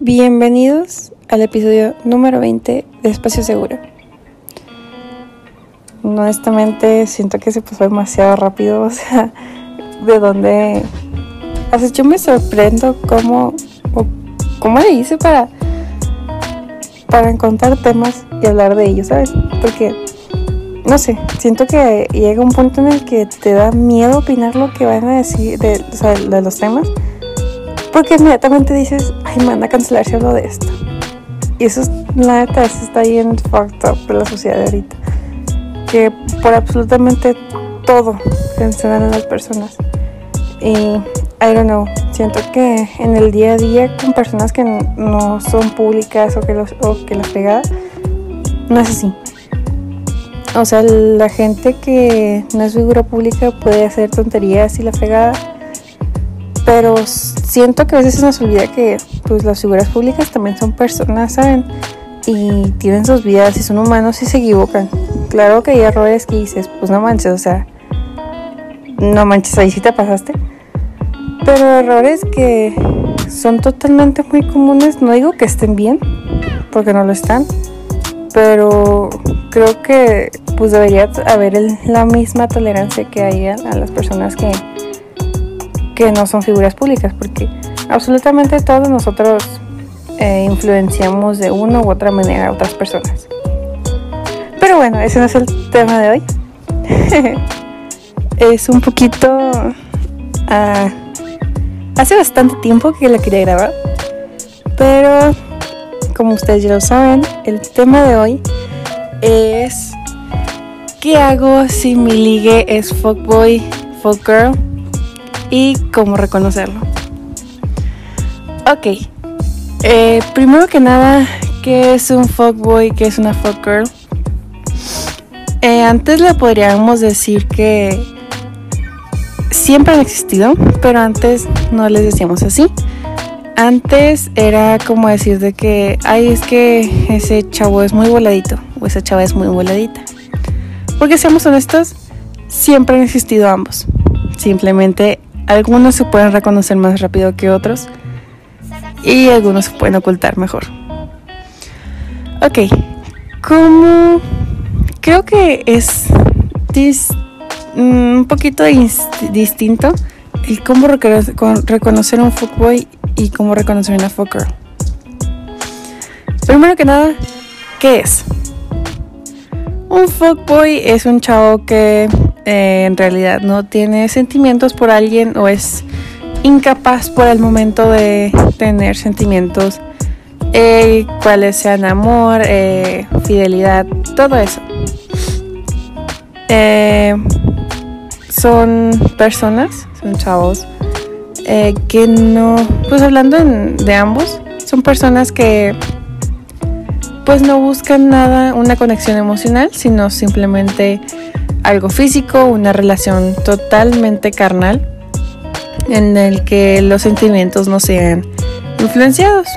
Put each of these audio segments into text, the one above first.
Bienvenidos al episodio número 20 de Espacio Seguro. Honestamente siento que se pasó demasiado rápido, o sea, de dónde... O sea, yo me sorprendo cómo, cómo le hice para, para encontrar temas y hablar de ellos, ¿sabes? Porque, no sé, siento que llega un punto en el que te da miedo opinar lo que van a decir de, o sea, de los temas porque inmediatamente dices, ay, van a cancelar si hablo de esto. Y eso, es, la neta, eso está en fucked up de la sociedad de ahorita. Que por absolutamente todo cancelan a las personas. Y, I don't know, siento que en el día a día con personas que no son públicas o que, los, o que las pega, no es así. O sea, la gente que no es figura pública puede hacer tonterías y la fregada pero siento que a veces nos olvida que pues las figuras públicas también son personas, ¿saben? Y tienen sus vidas y son humanos y se equivocan. Claro que hay errores que dices, pues no manches, o sea, no manches, ahí sí te pasaste. Pero errores que son totalmente muy comunes, no digo que estén bien, porque no lo están, pero creo que pues debería haber la misma tolerancia que hay a las personas que que no son figuras públicas, porque absolutamente todos nosotros eh, influenciamos de una u otra manera a otras personas. Pero bueno, ese no es el tema de hoy. es un poquito... Uh, hace bastante tiempo que la quería grabar, pero como ustedes ya lo saben, el tema de hoy es ¿qué hago si mi ligue es fuckboy, fuckgirl y cómo reconocerlo. Ok, eh, primero que nada, ¿qué es un fuckboy? ¿Qué es una fuckgirl? Eh, antes le podríamos decir que siempre han existido, pero antes no les decíamos así. Antes era como decir de que, ay, es que ese chavo es muy voladito o esa chava es muy voladita. Porque seamos honestos, siempre han existido ambos. Simplemente algunos se pueden reconocer más rápido que otros y algunos se pueden ocultar mejor. Ok, como creo que es mm, un poquito distinto el cómo reconocer un fuckboy y cómo reconocer una fucker. Primero que nada, ¿qué es? Un fuckboy es un chavo que eh, en realidad no tiene sentimientos por alguien o es incapaz por el momento de tener sentimientos, eh, cuáles sean amor, eh, fidelidad, todo eso. son personas, son chavos que no, pues hablando de ambos, son personas que pues no buscan nada, una conexión emocional, sino simplemente algo físico, una relación totalmente carnal en el que los sentimientos no sean influenciados.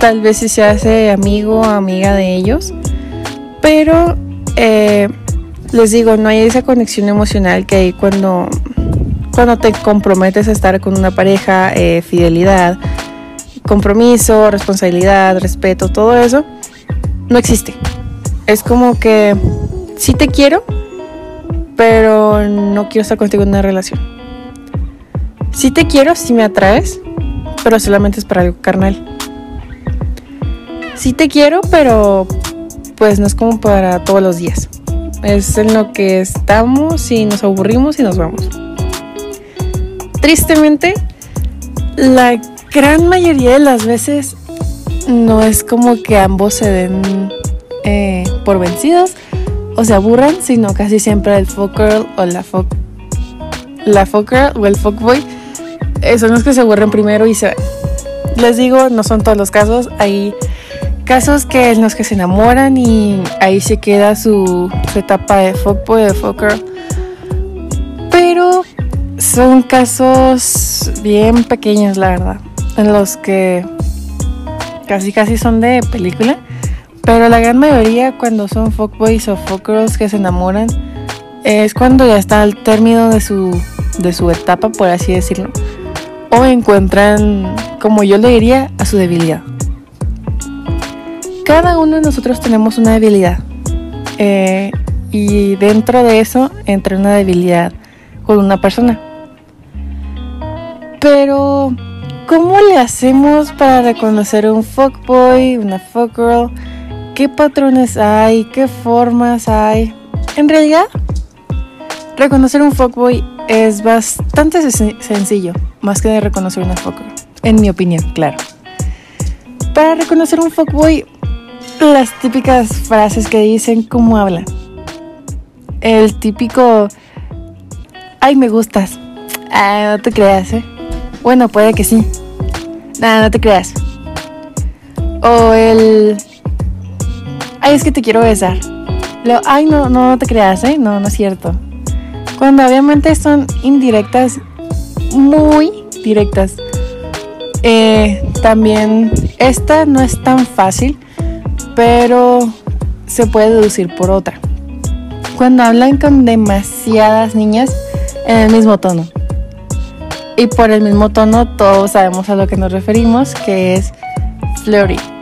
Tal vez si se hace amigo o amiga de ellos, pero eh, les digo, no hay esa conexión emocional que hay cuando, cuando te comprometes a estar con una pareja, eh, fidelidad, compromiso, responsabilidad, respeto, todo eso, no existe. Es como que sí te quiero, pero no quiero estar contigo en una relación. Si te quiero, si me atraes, pero solamente es para algo carnal. Sí te quiero, pero pues no es como para todos los días. Es en lo que estamos y nos aburrimos y nos vamos. Tristemente, la gran mayoría de las veces no es como que ambos se den eh, por vencidos o se aburran, sino casi siempre el folk girl o la folk la folk girl o el folk boy eh, son los que se aburren primero y se Les digo, no son todos los casos, hay casos que en los que se enamoran y ahí se queda su, etapa de folk boy o de folk girl. Pero son casos bien pequeños, la verdad, en los que casi casi son de película pero la gran mayoría cuando son fuckboys o fuckgirls que se enamoran es cuando ya está al término de su, de su etapa, por así decirlo. O encuentran como yo le diría, a su debilidad. Cada uno de nosotros tenemos una debilidad. Eh, y dentro de eso entra una debilidad con una persona. Pero, ¿cómo le hacemos para reconocer un fuckboy, una fuckgirl? ¿Qué patrones hay? ¿Qué formas hay? En realidad, reconocer un fuckboy es bastante sencillo, más que de reconocer una fuckgirl. En mi opinión, claro. Para reconocer un fuckboy, las típicas frases que dicen, ¿cómo hablan? El típico, ay, me gustas. Ah, no te creas, ¿eh? Bueno, puede que sí. Nada, no te creas. O el, ay, es que te quiero besar. Ay, no, no, no te creas, ¿eh? No, no es cierto. Cuando obviamente son indirectas, muy directas. Eh, también esta no es tan fácil, pero se puede deducir por otra. Cuando hablan con demasiadas niñas en el mismo tono. Y por el mismo tono todos sabemos a lo que nos referimos, que es flirty.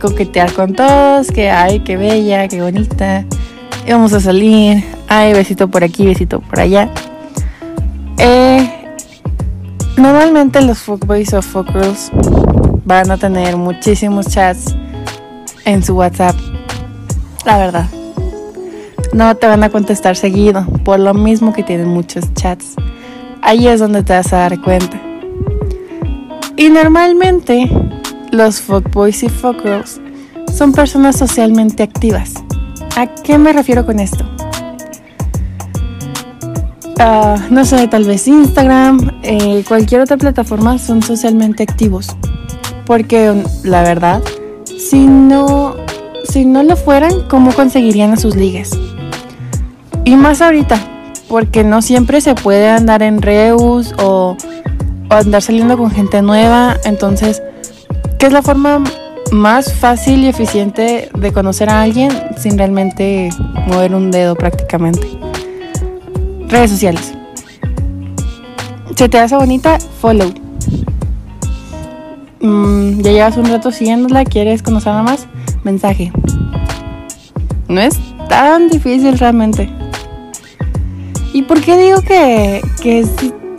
Coquetear con todos, que ay, qué bella, qué bonita. Y vamos a salir, ay, besito por aquí, besito por allá. Eh, normalmente los fuckboys o fuckgirls van a tener muchísimos chats en su WhatsApp. La verdad. No te van a contestar seguido, por lo mismo que tienen muchos chats ahí es donde te vas a dar cuenta. Y normalmente los fuckboys y fuckgirls son personas socialmente activas. ¿A qué me refiero con esto? Ah, no sé, tal vez Instagram, eh, cualquier otra plataforma son socialmente activos. Porque la verdad, si no, si no lo fueran, ¿cómo conseguirían a sus ligues? Y más ahorita, porque no siempre se puede andar en Reus o, andar saliendo con gente nueva. Entonces, ¿qué es la forma más fácil y eficiente de conocer a alguien sin realmente mover un dedo prácticamente? Redes sociales. ¿Se te hace bonita? Follow. Mm, ya llevas un rato siguiéndola, ¿quieres conocerla más? Mensaje. No es tan difícil realmente. ¿Y por qué digo que, es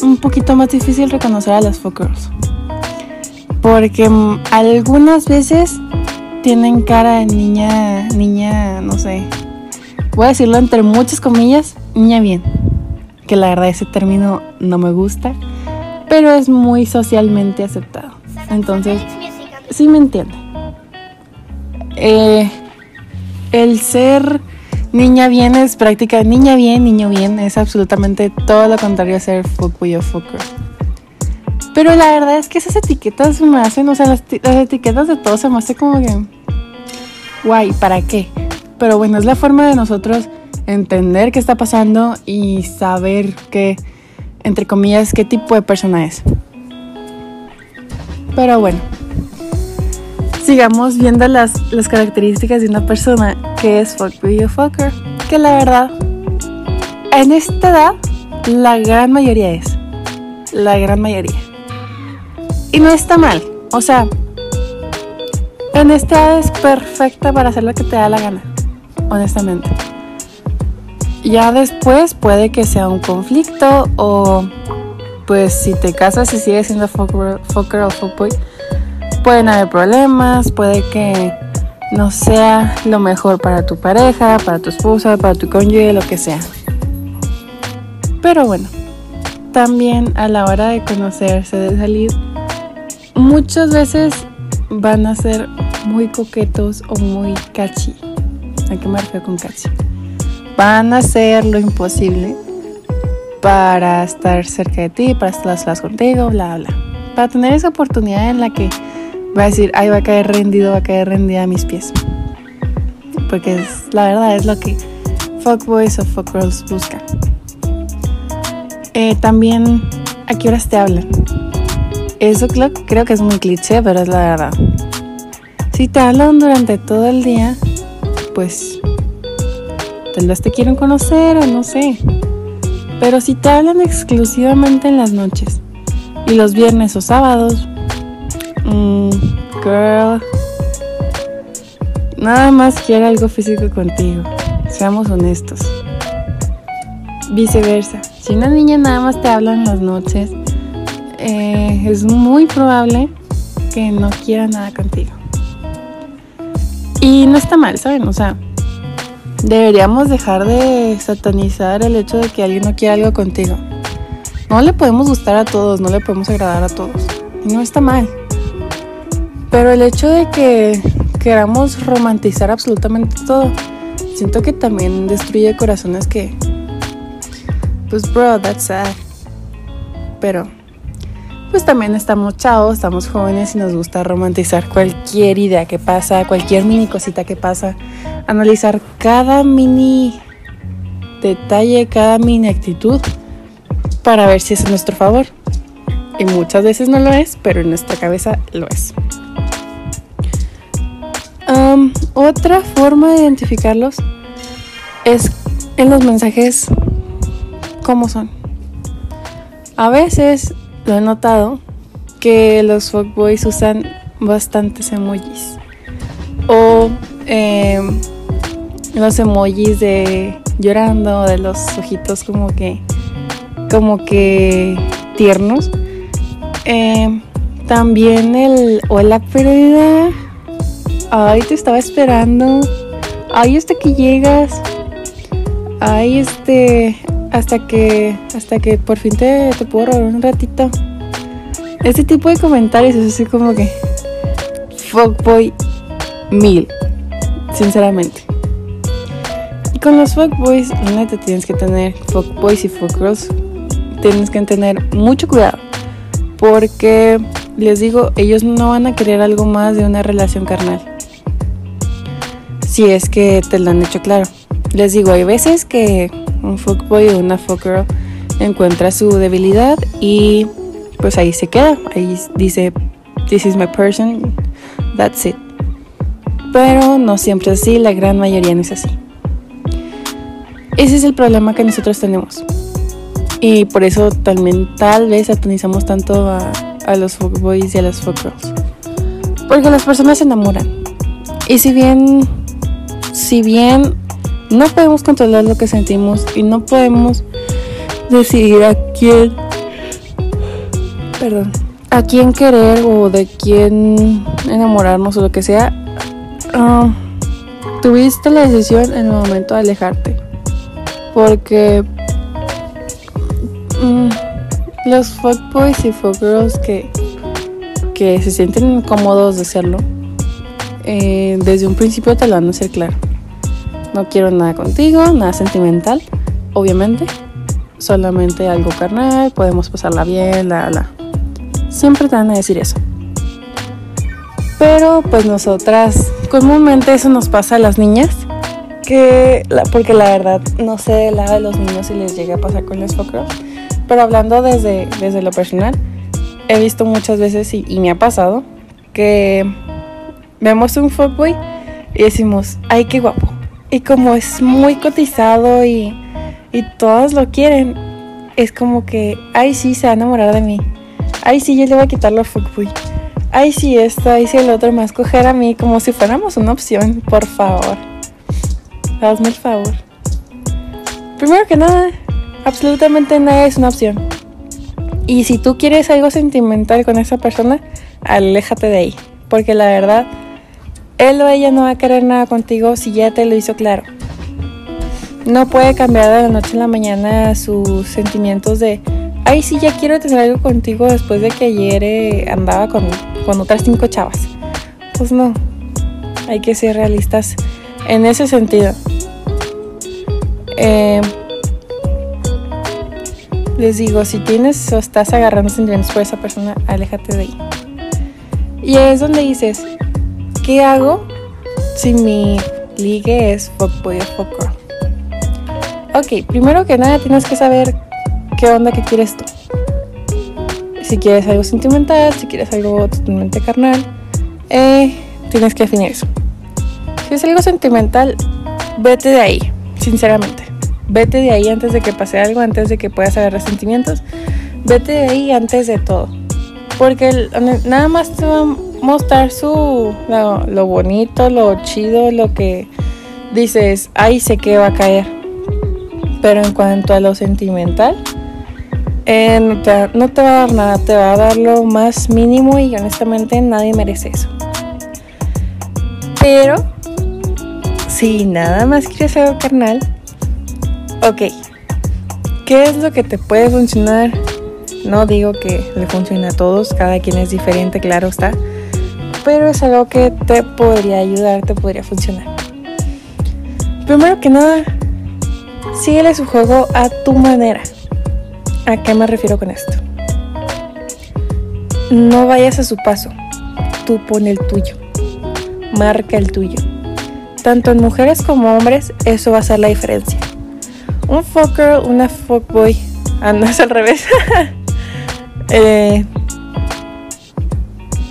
un poquito más difícil reconocer a las fuckers? Porque algunas veces tienen cara de niña, niña, no sé, voy a decirlo entre muchas comillas, niña bien. Que la verdad ese término no me gusta, pero es muy socialmente aceptado. Entonces, sí me entiende. Eh, el ser Niña bien es práctica, niña bien, niño bien, es absolutamente todo lo contrario a ser fuckboy o fucker. Pero la verdad es que esas etiquetas me hacen, o sea, las, etiquetas de todo se me hace como que, guay, ¿para qué? Pero bueno, es la forma de nosotros entender qué está pasando y saber qué, entre comillas, qué tipo de persona es. Pero bueno, sigamos viendo las, las características de una persona que es fuckboy o fucker. Que la verdad, en esta edad, la gran mayoría es. La gran mayoría. Y no está mal. O sea, en esta edad es perfecta para hacer lo que te da la gana. Honestamente. Ya después puede que sea un conflicto o pues si te casas y sigues siendo fucker, o fuckboy pueden haber problemas, puede que no sea lo mejor para tu pareja, para tu esposa, para tu cónyuge, lo que sea. Pero bueno, también a la hora de conocerse, de salir, muchas veces van a ser muy coquetos o muy cachi. ¿A me refiero con cachi? Van a hacer lo imposible para estar cerca de ti, para estar contigo, bla, bla. Para tener esa oportunidad en la que va a decir, ay, va a caer rendido, va a caer rendida a mis pies. Porque la verdad es lo que fuckboys o fuckgirls buscan. Eh, también, ¿a qué horas te hablan? Eso creo, que es muy cliché, pero es la verdad. Si te hablan durante todo el día, pues tal vez te quieren conocer o no sé. Pero si te hablan exclusivamente en las noches y los viernes o sábados, mm, girl, nada más quiere algo físico contigo. Seamos honestos. Viceversa, si una niña nada más te habla en las noches, eh, es muy probable que no quiera nada contigo. Y no está mal, ¿saben? O sea, deberíamos dejar de satanizar el hecho de que alguien no quiera algo contigo. No le podemos gustar a todos, no le podemos agradar a todos. Y no está mal. Pero el hecho de que queramos romantizar absolutamente todo, siento que también destruye corazones que... Pues bro, that's sad. Pero pues también estamos chavos, estamos jóvenes y nos gusta romantizar cualquier idea que pasa, cualquier mini cosita que pasa, analizar cada mini detalle, cada mini actitud para ver si es a nuestro favor. Y muchas veces no lo es, pero en nuestra cabeza lo es. otra forma de identificarlos es en los mensajes cómo son. A veces lo he notado que los fuckboys usan bastantes emojis. O em, los emojis de llorando, de los ojitos como que, como que tiernos. Em, también el hola pérdida. Ay, te estaba esperando. Ay, hasta que llegas. Ay, este, hasta que hasta que por fin te, te puedo robar un ratito. Este tipo de comentarios es así como que fuckboy mil, sinceramente. Y con los fuckboys, neta tienes que tener fuckboys y fuckgirls, tienes que tener mucho cuidado. Porque les digo, ellos no van a querer algo más de una relación carnal. Si es que te lo han hecho claro. Les digo, hay veces que un fuckboy o una fuckgirl encuentra su debilidad y pues ahí se queda. Ahí dice, this is my person, that's it. Pero no siempre es así, la gran mayoría no es así. Ese es el problema que nosotros tenemos. Y por eso también tal vez satanizamos tanto a, a los fuckboys y a las fuckgirls. Porque las personas se enamoran. Y si bien, si bien no podemos controlar lo que sentimos y no podemos decidir a quién, perdón, a quién querer o de quién enamorarnos o lo que sea. Ah, tuviste la decisión en el momento de alejarte. Porque mm, los fuckboys y fuckgirls que, que se sienten incómodos de serlo, eh, desde un principio te lo van a hacer claro. No quiero nada contigo, nada sentimental, obviamente. Solamente algo carnal, podemos pasarla bien, la, la. Siempre te van a decir eso. Pero pues nosotras, comúnmente eso nos pasa a las niñas. Que, porque la verdad no sé de lado de los niños si les llega a pasar con los focos. Pero hablando desde, desde lo personal, he visto muchas veces y, y me ha pasado que vemos un fuckboy y decimos, ay, qué guapo. Y como es muy cotizado y, y todos lo quieren, es como que, ay, sí, se va a enamorar de mí. Ay, sí, yo le voy a quitar los fuckboy. Ay, sí, esto, ay, sí, el otro a escoger a mí, como si fuéramos una opción, por favor. Hazme el favor. Primero que nada, absolutamente nada es una opción. Y si tú quieres algo sentimental con esa persona, aléjate de ahí. Porque la verdad, él o ella no va a querer nada contigo si ya te lo hizo claro. No puede cambiar de la noche a la mañana sus sentimientos de, ay, sí, ya quiero tener algo contigo después de que ayer eh, andaba con, con otras cinco chavas. Pues no, hay que ser realistas en ese sentido. Eh, les digo, si tienes o estás agarrando sentimientos por esa persona, aléjate de ahí. Y es donde dices, ¿Qué hago si mi ligue es fuckboy o fuckgirl? Ok, primero que nada tienes que saber qué onda que quieres tú. Si quieres algo sentimental, si quieres algo totalmente carnal, eh, tienes que definir eso. Si es algo sentimental, vete de ahí, sinceramente. Vete de ahí antes de que pase algo, antes de que puedas agarrar sentimientos. Vete de ahí antes de todo. Porque nada más te va mostrar su lo, bonito, lo chido, lo que dices, ahí sé que va a caer. Pero en cuanto a lo sentimental, eh, no, te, no te va a dar nada, te va a dar lo más mínimo y honestamente nadie merece eso. Pero si nada más quieres algo carnal, ok, ¿qué es lo que te puede funcionar? No digo que le funcione a todos, cada quien es diferente, claro está, pero es algo que te podría ayudar, te podría funcionar. Primero que nada, síguele su juego a tu manera. ¿A qué me refiero con esto? No vayas a su paso, tú pon el tuyo, marca el tuyo tanto en mujeres como hombres, eso va a ser la diferencia. Un fucker, una fuckboy, ah, no es al revés. Eh,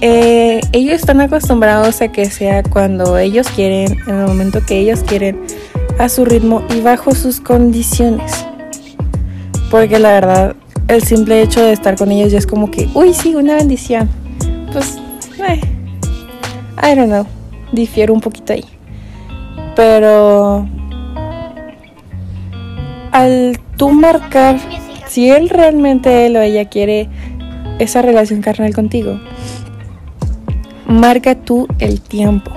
eh, ellos están acostumbrados a que sea cuando ellos quieren, en el momento que ellos quieren, a su ritmo y bajo sus condiciones. Porque la verdad, el simple hecho de estar con ellos ya es como que, uy, sí, una bendición. Pues, eh, I don't know, difiero un poquito ahí. Pero al tú marcar si él realmente él o ella quiere esa relación carnal contigo, marca tú el tiempo.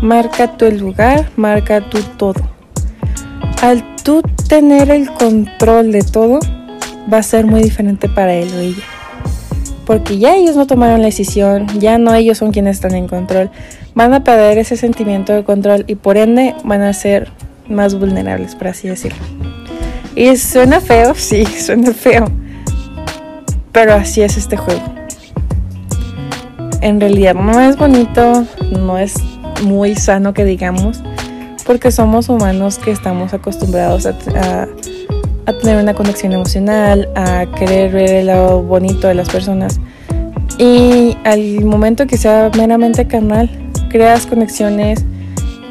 Marca tú el lugar, marca tú todo. Al tú tener el control de todo, va a ser muy diferente para él o ella. Porque ya ellos no tomaron la decisión, ya no ellos son quienes están en control van a perder ese sentimiento de control y por ende van a ser más vulnerables, por así decirlo. Y suena feo, sí, suena feo. Pero así es este juego. En realidad no es bonito, no es muy sano que digamos, porque somos humanos que estamos acostumbrados a, a tener una conexión emocional, a querer ver el lado bonito de las personas. Y al momento que sea meramente carnal, creas conexiones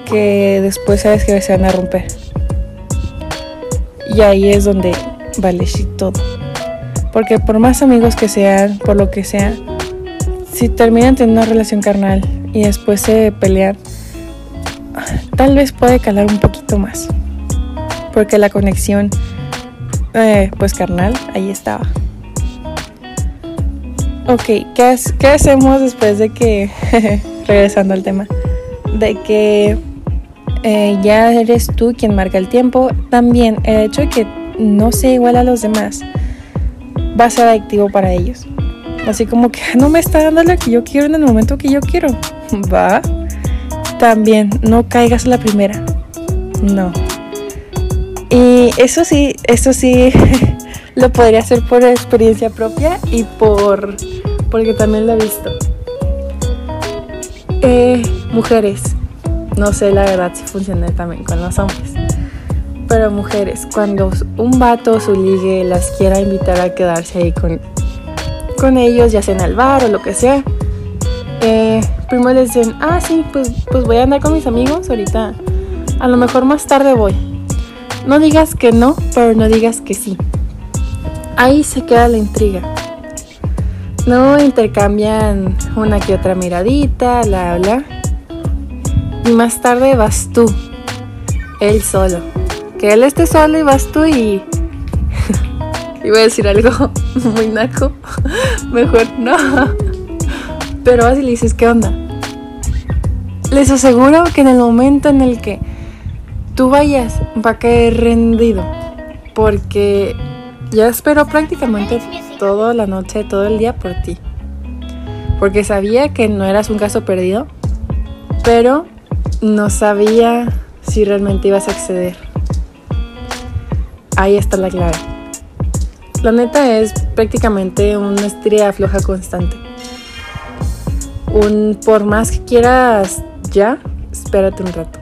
que después sabes que se van a romper. Y ahí es donde vale todo. Porque por más amigos que sean, por lo que sea, si terminan teniendo una relación carnal y después se pelean, tal vez puede calar un poquito más. Porque la conexión, eh, pues carnal, ahí estaba. Ok, ¿qué, ¿qué hacemos después de que regresando al tema, de que eh, ya eres tú quien marca el tiempo, también el hecho de que no sea igual a los demás va a ser adictivo para ellos. Así como que no me está dando lo que yo quiero en el momento que yo quiero. Va. También no caigas la primera. No. Y eso sí, eso sí lo podría hacer por experiencia propia y por porque también lo he visto. Eh, mujeres, no sé la verdad si funciona también con los hombres, pero mujeres, cuando un vato o su ligue las quiera invitar a quedarse ahí con, con ellos, ya sea en el bar o lo que sea, eh, primero les dicen, ah, sí, pues, pues voy a andar con mis amigos ahorita, a lo mejor más tarde voy. No digas que no, pero no digas que sí. Ahí se queda la intriga. No intercambian una que otra miradita, la bla. Y más tarde vas tú, él solo. Que él esté solo y vas tú y. Iba a decir algo muy naco. Mejor no. Pero vas y le dices, ¿qué onda? Les aseguro que en el momento en el que tú vayas, va a caer rendido. Porque ya espero prácticamente toda la noche, todo el día por ti. Porque sabía que no eras un caso perdido, pero no sabía si realmente ibas a acceder. Ahí está la clave. La neta es prácticamente una estrella floja constante. Un por más que quieras ya, espérate un rato.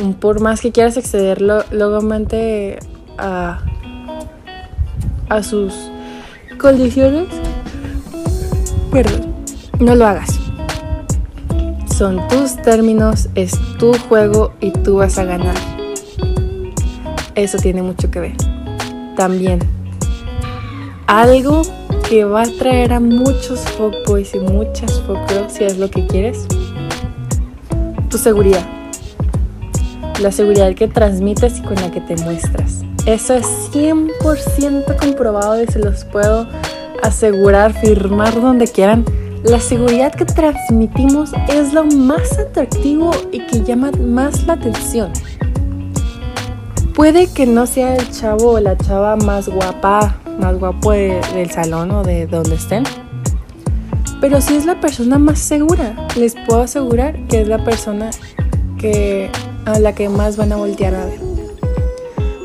Un por más que quieras acceder luego a, a sus condiciones, perdón, no lo hagas. Son tus términos, es tu juego y tú vas a ganar. Eso tiene mucho que ver. También, algo que va a traer a muchos fuckboys y muchas fuckgirls si es lo que quieres? Tu seguridad. La seguridad que transmites y con la que te muestras. Eso es 100% comprobado y se los puedo asegurar, firmar donde quieran. La seguridad que transmitimos es lo más atractivo y que llama más la atención. Puede que no sea el chavo o la chava más guapa, más guapo del salón o de donde estén, pero si es la persona más segura. Les puedo asegurar que es la persona que, a la que más van a voltear a ver.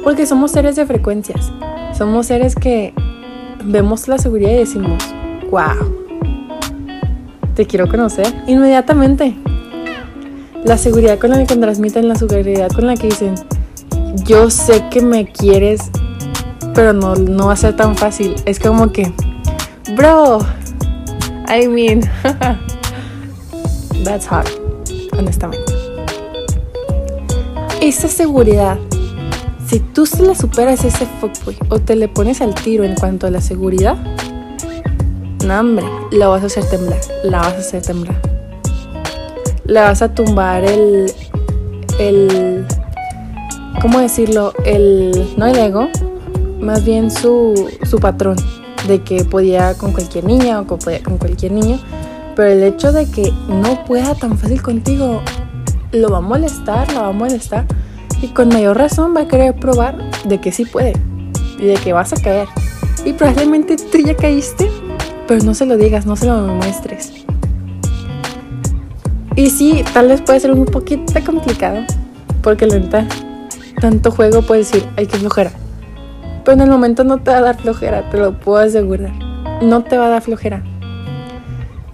Porque somos seres de frecuencias. Somos seres que vemos la seguridad y decimos, wow, te quiero conocer inmediatamente. La seguridad con la que transmiten, la seguridad con la que dicen, yo sé que me quieres, pero no, no va a ser tan fácil. Es como que, bro, I mean, that's hard, honestamente. Esa seguridad, si tú se la superas ese fuckboy o te le pones al tiro en cuanto a la seguridad, no, hombre, la vas a hacer temblar, la vas a hacer temblar. Le vas a tumbar el, el, ¿cómo decirlo? El, no el ego, más bien su, su patrón de que podía con cualquier niña o podía con cualquier niño. Pero el hecho de que no pueda tan fácil contigo lo va a molestar, la va a molestar. Y con mayor razón va a querer probar de que sí puede y de que vas a caer. Y probablemente tú ya caíste pero no se lo digas, no se lo muestres. Y sí, tal vez puede ser un poquito complicado, porque lenta, tanto juego puede decir, hay que flojera. Pero en el momento no te va a dar flojera, te lo puedo asegurar. No te va a dar flojera.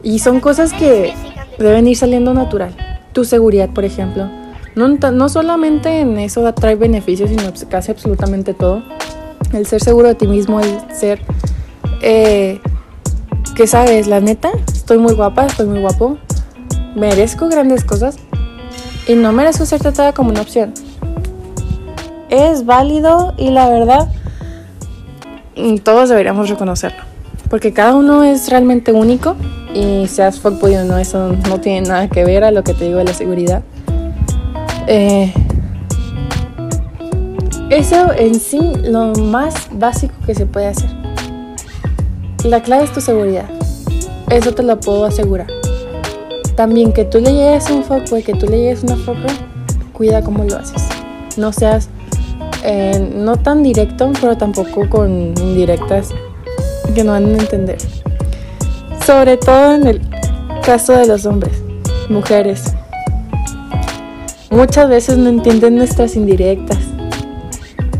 Y son cosas que deben ir saliendo natural. Tu seguridad, por ejemplo. No, no solamente en eso trae beneficios, sino casi absolutamente todo. El ser seguro de ti mismo, el ser eh, sabes, la neta, estoy muy guapa, estoy muy guapo, merezco grandes cosas y no merezco ser tratada como una opción. Es válido y la verdad, todos deberíamos reconocerlo. Porque cada uno es realmente único y seas fuckboy o no, eso no tiene nada que ver a lo que te digo de la seguridad. Eh, eso en sí, lo más básico que se puede hacer. La clave es tu seguridad. Eso te lo puedo asegurar. También que tú le llegues un foco y que tú le llegues una foco, cuida cómo lo haces. No seas eh, no tan directo, pero tampoco con indirectas que no van a entender. Sobre todo en el caso de los hombres, mujeres. Muchas veces no entienden nuestras indirectas.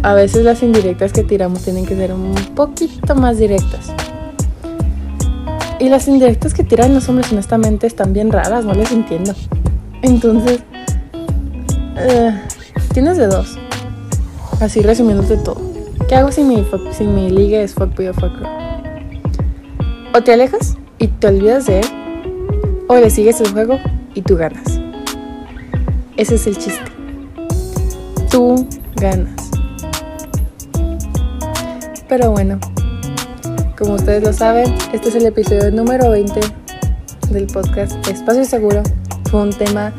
A veces las indirectas que tiramos tienen que ser un poquito más directas. Y las indirectas que tiran los hombres, honestamente, están bien raras, no les entiendo. Entonces, eh, tienes de dos. Así resumiéndote todo. ¿Qué hago si mi, si mi liga es fuckboy o fucker? O te alejas y te olvidas de él, o le sigues el juego y tú ganas. Ese es el chiste. Tú ganas. Pero bueno, como ustedes lo saben, este es el episodio número 20 del podcast Espacio Seguro. Fue un tema,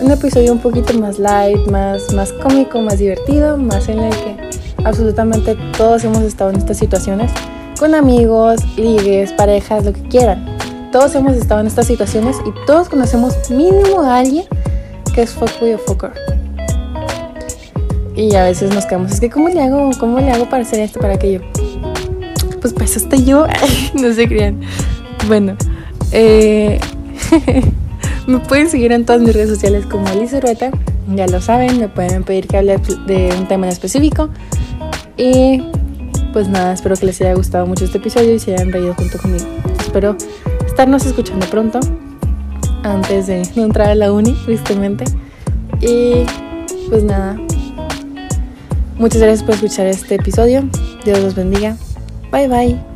un episodio un poquito más light, más, más cómico, más divertido, más en el que absolutamente todos hemos estado en estas situaciones, con amigos, ligues, parejas, lo que quieran. Todos hemos estado en estas situaciones y todos conocemos mínimo a alguien que es fuckboy o fucker. Y a veces nos quedamos, es que ¿cómo le hago? ¿Cómo le hago para hacer esto, para aquello? pues para eso estoy yo. no se crean. Bueno, eh, me pueden seguir en todas mis redes sociales como Alice Rueta. Ya lo saben, me pueden pedir que hable de un tema en específico. Y pues nada, espero que les haya gustado mucho este episodio y se hayan reído junto conmigo. Espero estarnos escuchando pronto, antes de entrar a la uni, tristemente. Y pues nada, muchas gracias por escuchar este episodio. Dios los bendiga. Bye bye.